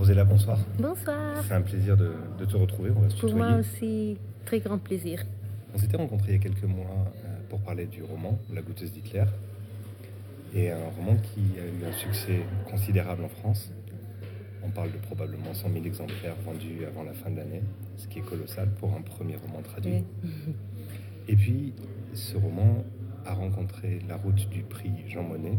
Rosella, bonsoir. Bonsoir. C'est un plaisir de, de te retrouver. On va se Pour tutoyer. moi aussi, très grand plaisir. On s'était rencontrés il y a quelques mois euh, pour parler du roman La goûteuse d'Hitler. Et un roman qui a eu un succès considérable en France. On parle de probablement 100 000 exemplaires vendus avant la fin de l'année, ce qui est colossal pour un premier roman traduit. Oui. Et puis, ce roman a rencontré la route du prix Jean Monnet.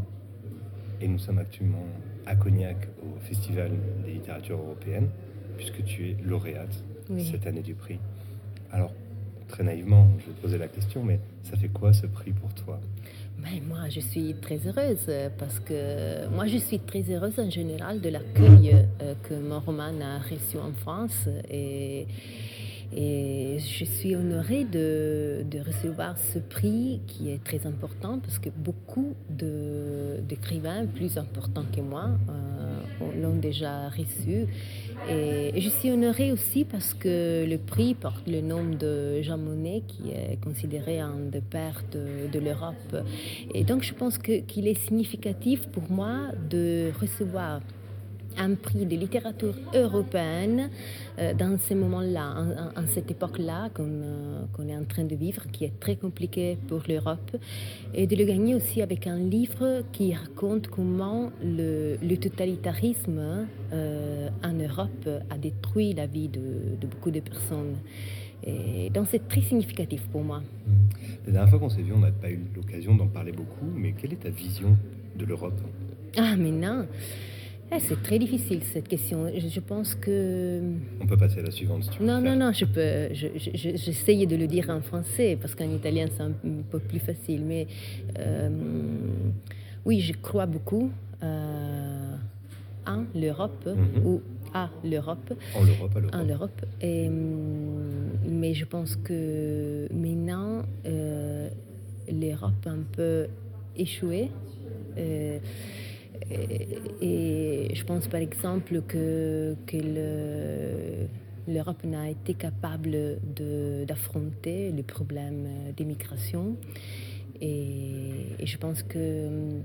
Et nous sommes actuellement à Cognac, au Festival des littératures européennes, puisque tu es lauréate Oui. cette année du prix. Alors, très naïvement, je vais te poser la question, mais ça fait quoi ce prix pour toi? Ben, moi, je suis très heureuse parce que moi, je suis très heureuse en général de l'accueil euh, que mon roman a reçu en France. Et, et je suis honorée de, recevoir ce prix qui est très important parce que beaucoup d'écrivains plus importants que moi euh, l'ont déjà reçu. Et, je suis honorée aussi parce que le prix porte le nom de Jean Monnet, qui est considéré un des pères de, l'Europe. Et donc je pense qu'il est significatif pour moi de recevoir un prix de littérature européenne euh, dans ces moments-là, en, cette époque-là qu'on euh, qu'on est en train de vivre, qui est très compliquée pour l'Europe, et de le gagner aussi avec un livre qui raconte comment le, le totalitarisme euh, en Europe a détruit la vie de, de beaucoup de personnes. Et donc c'est très significatif pour moi. La dernière fois qu'on s'est vu, on n'a pas eu l'occasion d'en parler beaucoup, mais quelle est ta vision de l'Europe? Ah, mais non, Eh, c'est très difficile cette question. Je, je pense que... On peut passer à la suivante si tu Non, non, non, je peux. je- je- je- J'essayais de le dire en français parce qu'en italien c'est un peu plus facile. Mais euh, oui, je crois beaucoup euh, en l'Europe Mhm. ou à l'Europe, En l'Europe, en l'Europe. Et, hum, mais je pense que maintenant euh, l'Europe a un peu échoué. Et, je pense par exemple que, que le- l'Europe n'a été capable d'affronter le problème d'immigration. Et, et je pense que hum,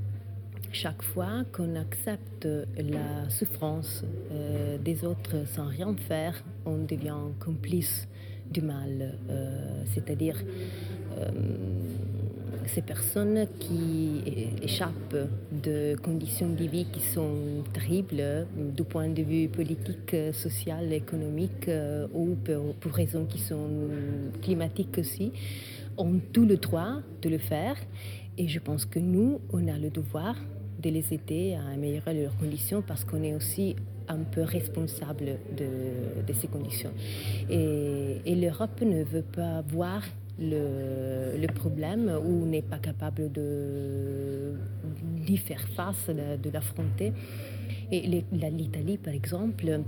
chaque fois qu'on accepte la souffrance euh, des autres sans rien faire, on devient complice du mal. Euh, C'est-à-dire euh, ces personnes qui échappent de conditions de vie qui sont terribles du point de vue politique, social, économique euh, ou pour, pour raisons qui sont climatiques aussi, ont tout le droit de le faire. Et je pense que nous, on a le devoir de les aider à améliorer leurs conditions parce qu'on est aussi un peu responsable de, ces conditions. Et l'Europe ne veut pas voir le, problème ou n'est pas capable d'y faire face, de, l'affronter. Et l'Italie, par exemple,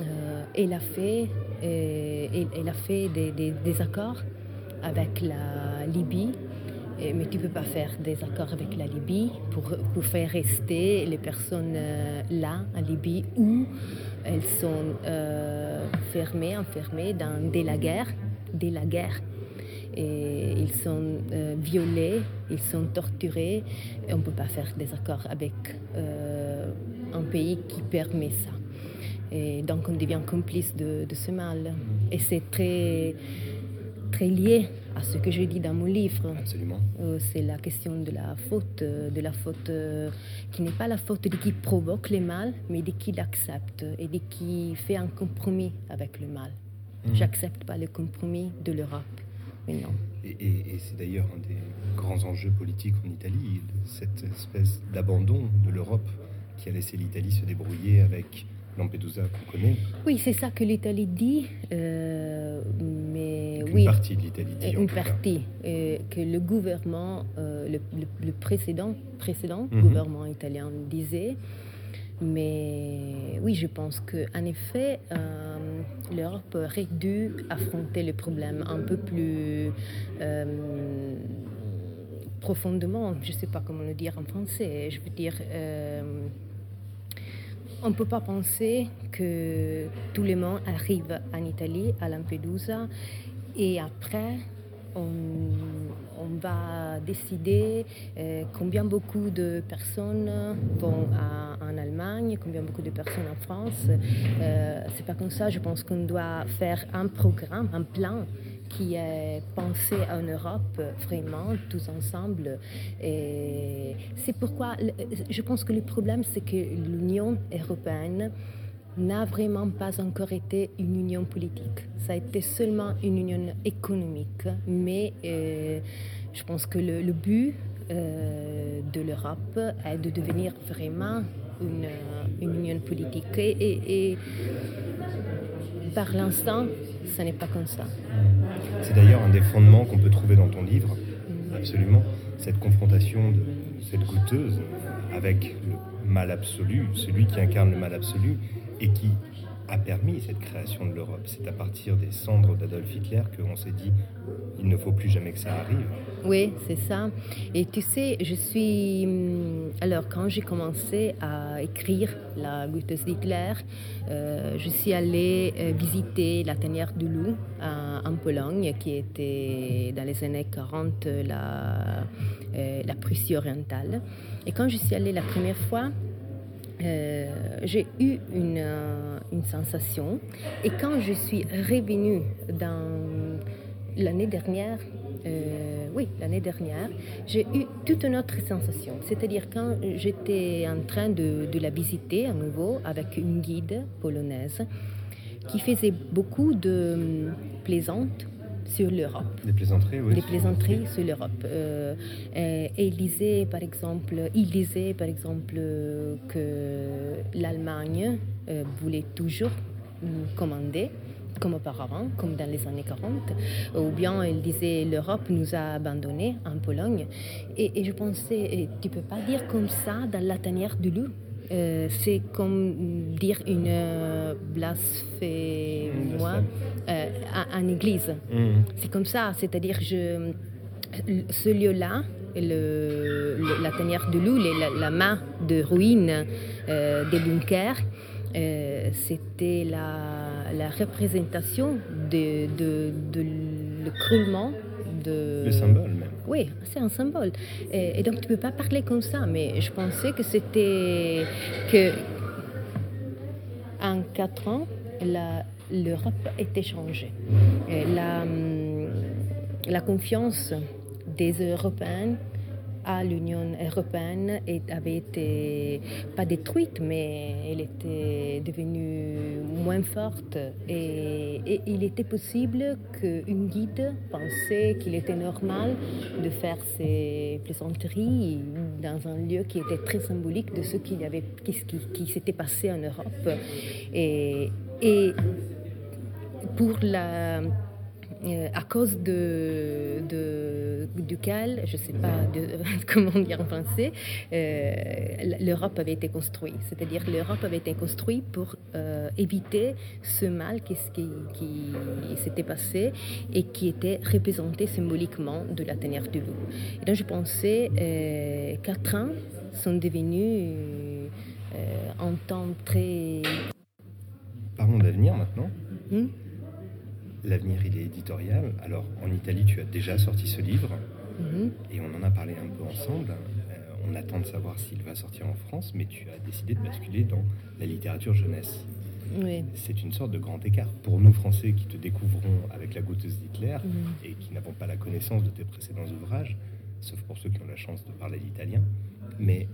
euh, elle a fait, euh, elle, a fait des, accords avec la Libye, mais tu ne peux pas faire des accords avec la Libye pour, faire rester les personnes euh, là, en Libye, où elles sont fermées, enfermées dans, dès la guerre. Dès la guerre. Et ils sont euh, violés, ils sont torturés. Et on ne peut pas faire des accords avec euh, un pays qui permet ça. Et donc on devient complice de, de ce mal. Et c'est très, très lié à ce que je dis dans mon livre. Absolument. Euh, c'est la question de la faute, de la faute euh, qui n'est pas la faute de qui provoque le mal, mais de qui l'accepte et de qui fait un compromis avec le mal. Mhm. J'accepte pas le compromis de l'Europe. Et, et- et c'est d'ailleurs un des grands enjeux politiques en Italie, cette espèce d'abandon de l'Europe qui a laissé l'Italie se débrouiller avec Lampedusa qu'on connaît, Oui, c'est ça que l'Italie dit, euh, mais oui. partie de l'Italie dit. une partie euh, que le gouvernement, euh, le, le- le précédent, précédent Mhm. gouvernement italien disait. Mais oui, je pense qu'en effet, euh, l'Europe aurait dû affronter le problème un peu plus euh, profondément. Je ne sais pas comment le dire en français. Je veux dire, euh, on ne peut pas penser que tout le monde arrive en Italie, à Lampedusa, et après, on, va décider euh, combien beaucoup de personnes vont en Allemagne, combien beaucoup de personnes en France. Euh, c'est pas comme ça. Je pense qu'on doit faire un programme, un plan qui est pensé en Europe vraiment tous ensemble. Et c'est pourquoi je pense que le problème, c'est que l'Union européenne n'a vraiment pas encore été une union politique. Ça a été seulement une union économique, mais euh, je pense que le, but euh, de l'Europe est de devenir vraiment une, union politique. Et, par l'instant, ce n'est pas comme ça. C'est d'ailleurs un des fondements qu'on peut trouver dans ton livre, mm. absolument, cette confrontation de cette goûteuse avec le mal absolu, celui qui incarne le mal absolu, et qui a permis cette création de l'Europe. C'est à partir des cendres d'Adolf Hitler qu'on s'est dit il ne faut plus jamais que ça arrive. Oui, c'est ça. Et tu sais, je suis. Hum, alors, quand j'ai commencé à écrire la Goethe d'Hitler, euh, je suis allée euh, visiter la tanière du loup en Pologne, qui était dans les années 40 la, euh, la Prussie orientale. Et quand je suis allée la première fois, euh, j'ai eu une, euh, une, sensation. Et quand je suis revenue dans l'année dernière, euh, oui, l'année dernière, j'ai eu toute une autre sensation. C'est-à-dire quand j'étais en train de, la visiter à nouveau avec une guide polonaise qui faisait beaucoup de plaisantes sur l'Europe. Des plaisanteries, oui. Des plaisanteries sur l'Europe. Euh, et, il disait, par exemple, il disait, par exemple, que l'Allemagne euh, voulait toujours commander comme auparavant, comme dans les années 40, ou bien il disait l'Europe nous a abandonnés en Pologne. Et, et je pensais, tu peux pas dire comme ça dans la tanière du loup. Euh, c'est comme dire une euh, blasphémie euh, en église. Mm. C'est comme ça, c'est-à-dire je, ce lieu-là, le, la tanière de loup, la, la, main de ruine des bunkers, c'était la, la, représentation de, de, de... Le symbole même. Oui, c'est un symbole. Et, donc tu ne peux pas parler comme ça, mais je pensais que c'était que en quatre ans, l'Europe était changée. la, la confiance des Européens à l'Union européenne avait été pas détruite, mais elle était devenue moins forte. Et, il était possible qu'une guide pensait qu'il était normal de faire ses plaisanteries dans un lieu qui était très symbolique de ce qui, avait, qui, qui, s'était passé en Europe. Et, et pour la euh, à cause de, de, duquel, je ne sais pas de, comment dire en français, euh, l'Europe avait été construite. C'est-à-dire l'Europe avait été construite pour euh, éviter ce mal qui, qui, qui s'était passé et qui était représenté symboliquement de la tanière du loup. Et donc je pensais, quatre ans sont devenus un temps très... Parlons d'avenir maintenant? Hmm? L'avenir, il est éditorial. Alors, en Italie, tu as déjà sorti ce livre mhm. et on en a parlé un peu ensemble. Euh, on attend de savoir s'il va sortir en France, mais tu as décidé de basculer dans la littérature jeunesse. Oui. C'est une sorte de grand écart. Pour nous, Français, qui te découvrons avec La goûteuse d'Hitler mhm. et qui n'avons pas la connaissance de tes précédents ouvrages, sauf pour ceux qui ont la chance de parler l'italien, mais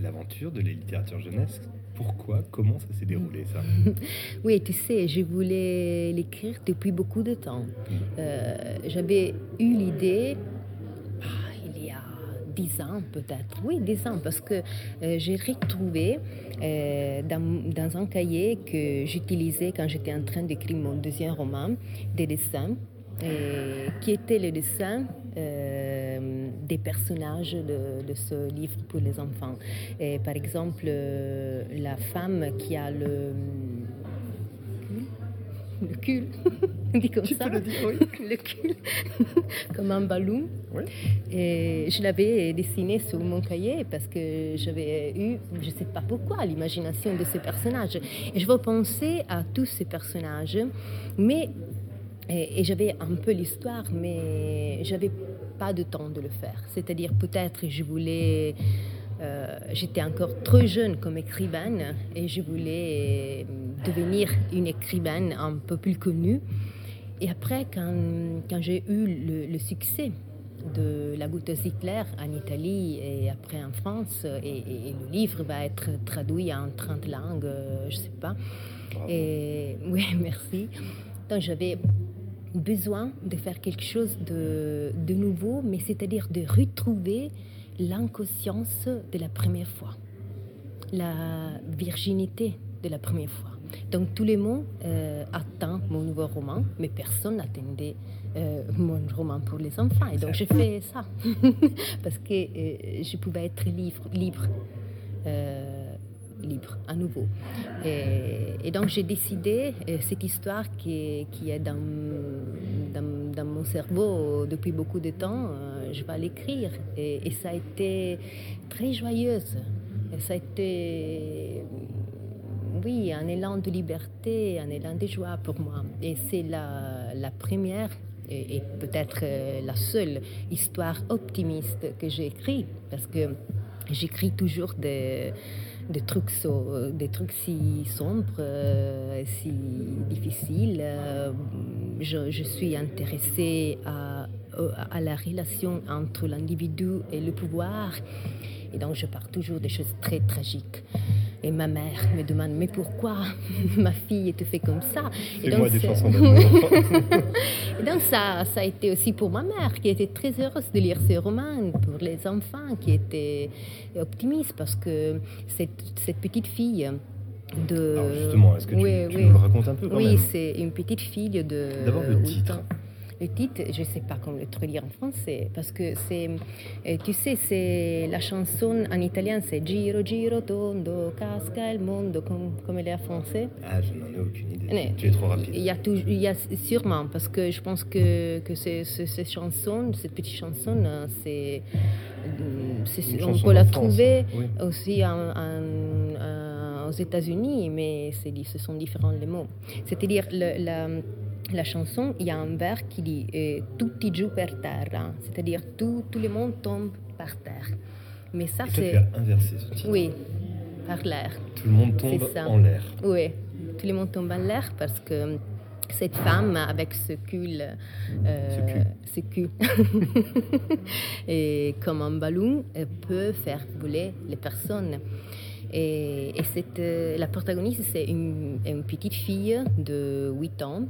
l'aventure de la littérature jeunesse, pourquoi Comment ça s'est déroulé ça Oui, tu sais, je voulais l'écrire depuis beaucoup de temps. Euh, j'avais eu l'idée ah, il y a dix ans peut-être. Oui, dix ans, parce que euh, j'ai retrouvé euh, dans, dans, un cahier que j'utilisais quand j'étais en train d'écrire mon deuxième roman, des dessins, qui étaient les dessins des personnages de, ce livre pour les enfants. Et par exemple, euh, la femme qui a le le cul, dit comme ça, le, dire, oui. le cul, comme un ballon. Et je l'avais dessiné sur mon cahier parce que j'avais eu, je ne sais pas pourquoi, l'imagination de ce personnage. Et je veux penser à tous ces personnages, mais Et, j'avais un peu l'histoire, mais j'avais pas de temps de le faire. C'est-à-dire peut-être je voulais... Euh, j'étais encore trop jeune comme écrivaine et je voulais devenir une écrivaine un peu plus connue. Et après, quand, quand j'ai eu le, succès de La goutte Hitler en Italie et après en France, et, le livre va être traduit en 30 langues, euh, je ne sais pas. Et oui, merci. Donc j'avais besoin de faire quelque chose de, de nouveau, mais c'est-à-dire de retrouver l'inconscience de la première fois, la virginité de la première fois. Donc tout le monde euh, attend mon nouveau roman, mais personne n'attendait euh, mon roman pour les enfants. Et donc j'ai fait ça, parce que euh, je pouvais être libre, libre, libre à nouveau. Et, donc j'ai décidé, cette histoire qui est, dans, dans, mon cerveau depuis beaucoup de temps, je vais l'écrire. Et, et ça a été très joyeuse. Et ça a été oui, un élan de liberté, un élan de joie pour moi. Et c'est la, la première et, peut-être euh, la seule histoire optimiste que j'ai écrite, parce que j'écris toujours des, des, trucs, des trucs si sombres, euh, si difficiles. Euh, je, je, suis intéressée à, à la relation entre l'individu et le pouvoir, et donc je pars toujours des choses très tragiques. Et ma mère me demande Mais pourquoi ma fille te fait comme ça? Et donc, moi des Et donc, ça, ça a été aussi pour ma mère, qui était très heureuse de lire ces romans, pour les enfants, qui étaient optimistes, parce que cette, cette petite fille. De... Alors justement, est-ce que tu, nous le racontes un peu quand Oui, c'est une petite fille de. D'abord le titre le titre, je ne sais pas comment le traduire en français, parce que c'est, euh, tu sais, c'est la chanson en italien, c'est Giro, Giro, Tondo, Casca il mondo, comme, comme elle est en français. Ah, je n'en ai aucune idée. tu es trop rapide. Il y, a il y a sûrement, parce que je pense que, que c'est, cette chanson, cette petite chanson, euh, c'est, on peut la trouver aussi aux États-Unis, mais ce sont différents les mots. C'est-à-dire, le, la la chanson, il y a un vers qui dit euh, Tutti giù per terra, c'est-à-dire tout, tout le monde tombe par terre. Mais ça, c'est. inversé ce titre. Oui, par l'air. Tout le monde tombe en l'air. Oui, tout le monde tombe en l'air parce que cette femme avec ce cul, euh, ce cul, et comme un ballon, peut faire voler les personnes. Et, et cette, euh, la protagoniste, c'est une, une, petite fille de 8 ans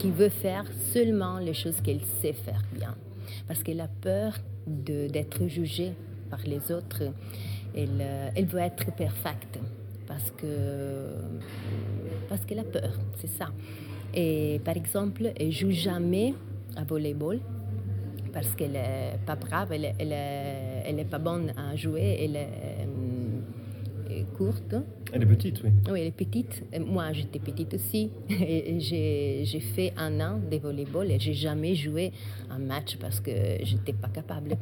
qui veut faire seulement les choses qu'elle sait faire bien. Parce qu'elle a peur d'être jugée par les autres. Elle, euh, elle veut être parfaite parce que parce qu'elle a peur, c'est ça. Et par exemple, elle joue jamais à volleyball parce qu'elle est pas brave, elle, elle, elle est pas bonne à jouer, courte. Elle est petite, oui. Oui, elle est petite. Moi, j'étais petite aussi. Et j'ai fait un an de volleyball et j'ai jamais joué un match parce que j'étais pas capable.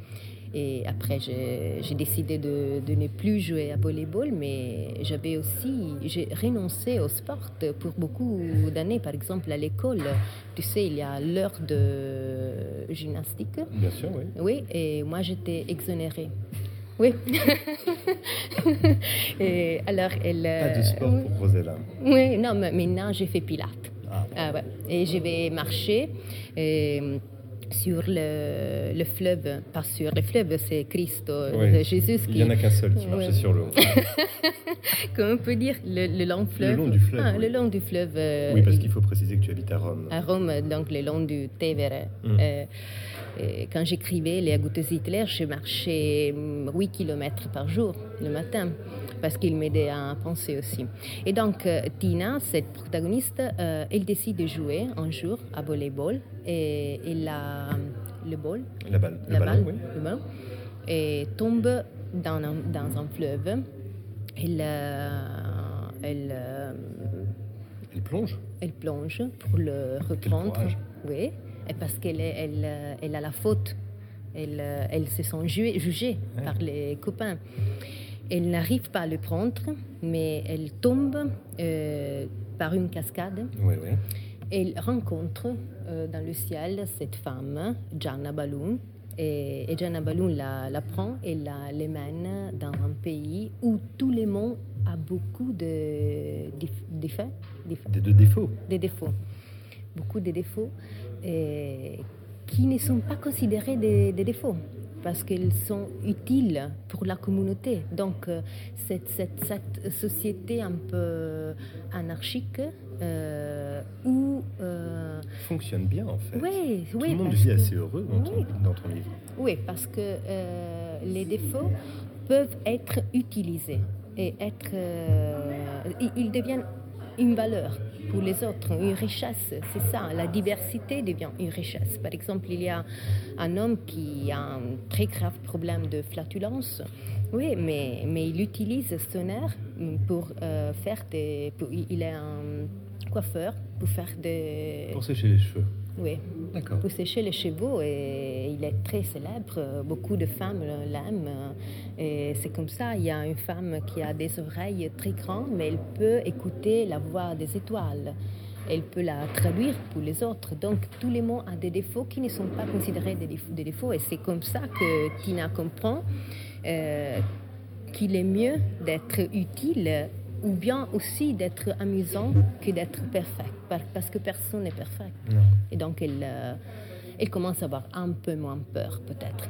Et après, j'ai décidé de, de, ne plus jouer à volleyball, mais j'avais aussi, j'ai renoncé au sport pour beaucoup d'années. Par exemple, à l'école, tu sais, il y a l'heure de gymnastique. Bien sûr, oui. Oui, et moi, j'étais exonérée. Oui. et alors, elle. Pas de sport pour Rosella. Oui, non, mais maintenant j'ai fait pilates. Ah, ah, ouais. Et je vais marcher. Et, sur le, le, fleuve, pas sur le fleuve, c'est Christ, Jésus qui... Il n'y en a qu'un seul qui marchait sur l'eau. Comment on peut dire le, le, long fleuve? Le long du fleuve. Ah, Le long du fleuve. Euh, oui, parce qu'il faut préciser que tu habites à Rome. À Rome, donc le long du Tevere. Euh, quand j'écrivais Les Agouttes Hitler, je marchais 8 hum, km par jour le matin parce qu'il m'aidait à penser aussi. Et donc, euh, Tina, cette protagoniste, euh, elle décide de jouer un jour à volleyball et, et la, le ball, la balle, la le balle, oui. le ballon, et tombe dans un, dans un fleuve. Elle, euh, elle, elle plonge Elle plonge pour le reprendre. Oui parce qu'elle elle, elle a la faute. Elle, elle se sent jugée par les copains. Elle n'arrive pas à le prendre, mais elle tombe euh, par une cascade. Oui, oui. il rencontre euh, dans le ciel cette femme, Gianna Balloon, et, et Gianna Balloon la, la prend et la l'emmène dans un pays où tout le monde a beaucoup de défauts. De défauts. Des défauts. Beaucoup de défauts et qui ne sont pas considérés des, des défauts parce qu'ils sont utiles pour la communauté. Donc, euh, cette, cette, cette société un peu anarchique euh, où... Euh, Fonctionne bien, en fait. Oui, Tout oui. le monde vit que- assez heureux dans, ton, Oui. dans ton livre. Oui, parce que euh, les défauts peuvent être utilisés et être, ils deviennent une valeur pour les autres, une richesse. C'est ça, la diversité devient une richesse. Par exemple, il y a un homme qui a un très grave problème de flatulence. Oui, mais, mais il utilise son air pour euh, faire des... il est un coiffeur pour faire des... Pour sécher les cheveux. Oui, D'accord. pour sécher les chevaux et il est très célèbre. Beaucoup de femmes l'aiment et c'est comme ça. Il y a une femme qui a des oreilles très grandes, mais elle peut écouter la voix des étoiles. Elle peut la traduire pour les autres. Donc tous les mots ont des défauts qui ne sont pas considérés des défauts. des défauts. Et c'est comme ça que Tina comprend euh, qu'il est mieux d'être utile ou bien aussi d'être amusant que d'être parfait. Par- Parce que personne n'est parfait. Non. Et donc, elle, euh, elle commence à avoir un peu moins peur, peut-être.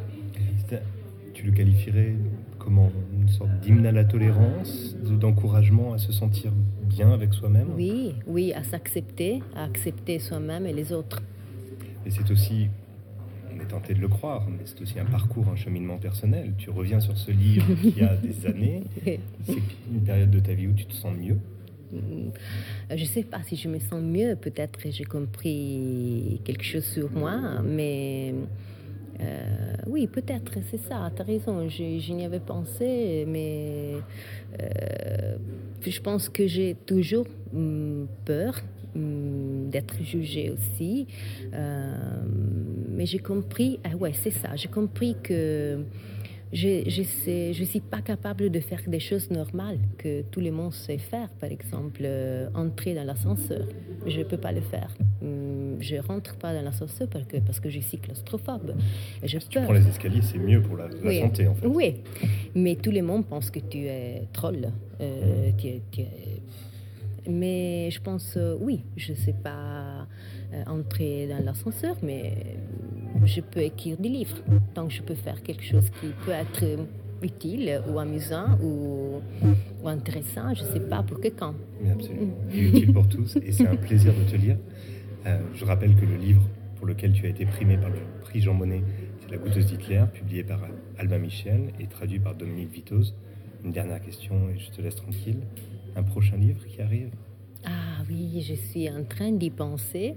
Tu le qualifierais comment? Une sorte d'hymne à la tolérance, de- d'encouragement à se sentir bien avec soi-même? Oui, oui, à s'accepter, à accepter soi-même et les autres. Et c'est aussi, tenté de le croire, mais c'est aussi un parcours, un cheminement personnel. Tu reviens sur ce livre qui a des années. C'est une période de ta vie où tu te sens mieux. Euh, Je ne sais pas si je me sens mieux, peut-être que j'ai compris quelque chose sur moi, mais euh, oui, peut-être, c'est ça, tu as raison, je, n'y avais pensé, mais euh, je pense que j'ai toujours hum, peur d'être jugée aussi, Euh, mais j'ai compris, ah ouais, c'est ça, j'ai compris que je je je suis pas capable de faire des choses normales que tout le monde sait faire. Par exemple, euh, entrer dans l'ascenseur. Je peux pas le faire. Hum, Je rentre pas dans l'ascenseur parce que, parce que je suis claustrophobe. Et j'ai Si tu prends les escaliers, c'est mieux pour la, la Oui. santé, en fait. Oui, mais tout le monde pense que tu es troll. Euh, tu es- tu es- Mais je pense, euh, oui, je ne sais pas euh, entrer dans l'ascenseur, mais je peux écrire des livres. Donc je peux faire quelque chose qui peut être utile ou amusant ou, ou intéressant, je ne sais pas pour que quand. Mais absolument. Il est utile pour tous et c'est un plaisir de te lire. Euh, je rappelle que le livre pour lequel tu as été primé par le prix Jean Monnet, c'est La goûteuse d'Hitler, publié par Albin Michel et traduit par Dominique Vitoz. Une dernière question et je te laisse tranquille. Un prochain livre qui arrive Ah oui, je suis en train d'y penser,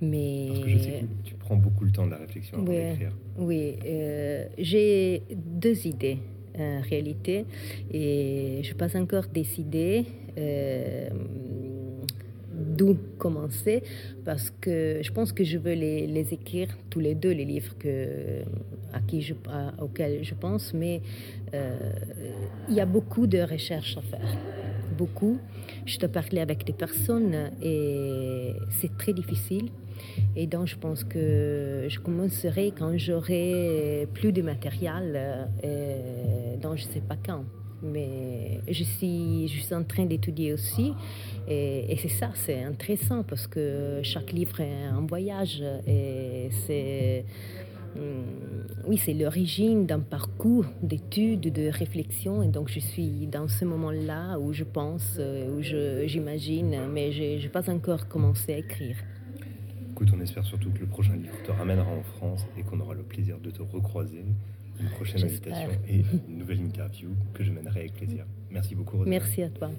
mais... Parce que je sais que tu prends beaucoup le temps de la réflexion avant Oui, d'écrire. oui euh, j'ai deux idées en réalité et je n'ai pas encore décidé euh, d'où commencer parce que je pense que je veux les, les écrire tous les deux les livres que, à qui je, à- auxquels je pense mais euh, il y a beaucoup de recherches à faire beaucoup je te parlais avec des personnes et c'est très difficile et donc, je pense que je commencerai quand j'aurai plus de matériel, euh, donc je ne sais pas quand. Mais je suis, je en train d'étudier aussi. Et, et c'est ça, c'est intéressant parce que chaque livre est un voyage. Et c'est. Hum, Oui, c'est l'origine d'un parcours d'études, de réflexion. Et donc, je suis dans ce moment-là où je pense, euh, où je- j'imagine, mais je n'ai pas encore commencé à écrire. Écoute, on espère surtout que le prochain livre te ramènera en France et qu'on aura le plaisir de te recroiser. Une prochaine invitation et une nouvelle interview que je mènerai avec plaisir. Merci beaucoup, Rosa. Merci à toi.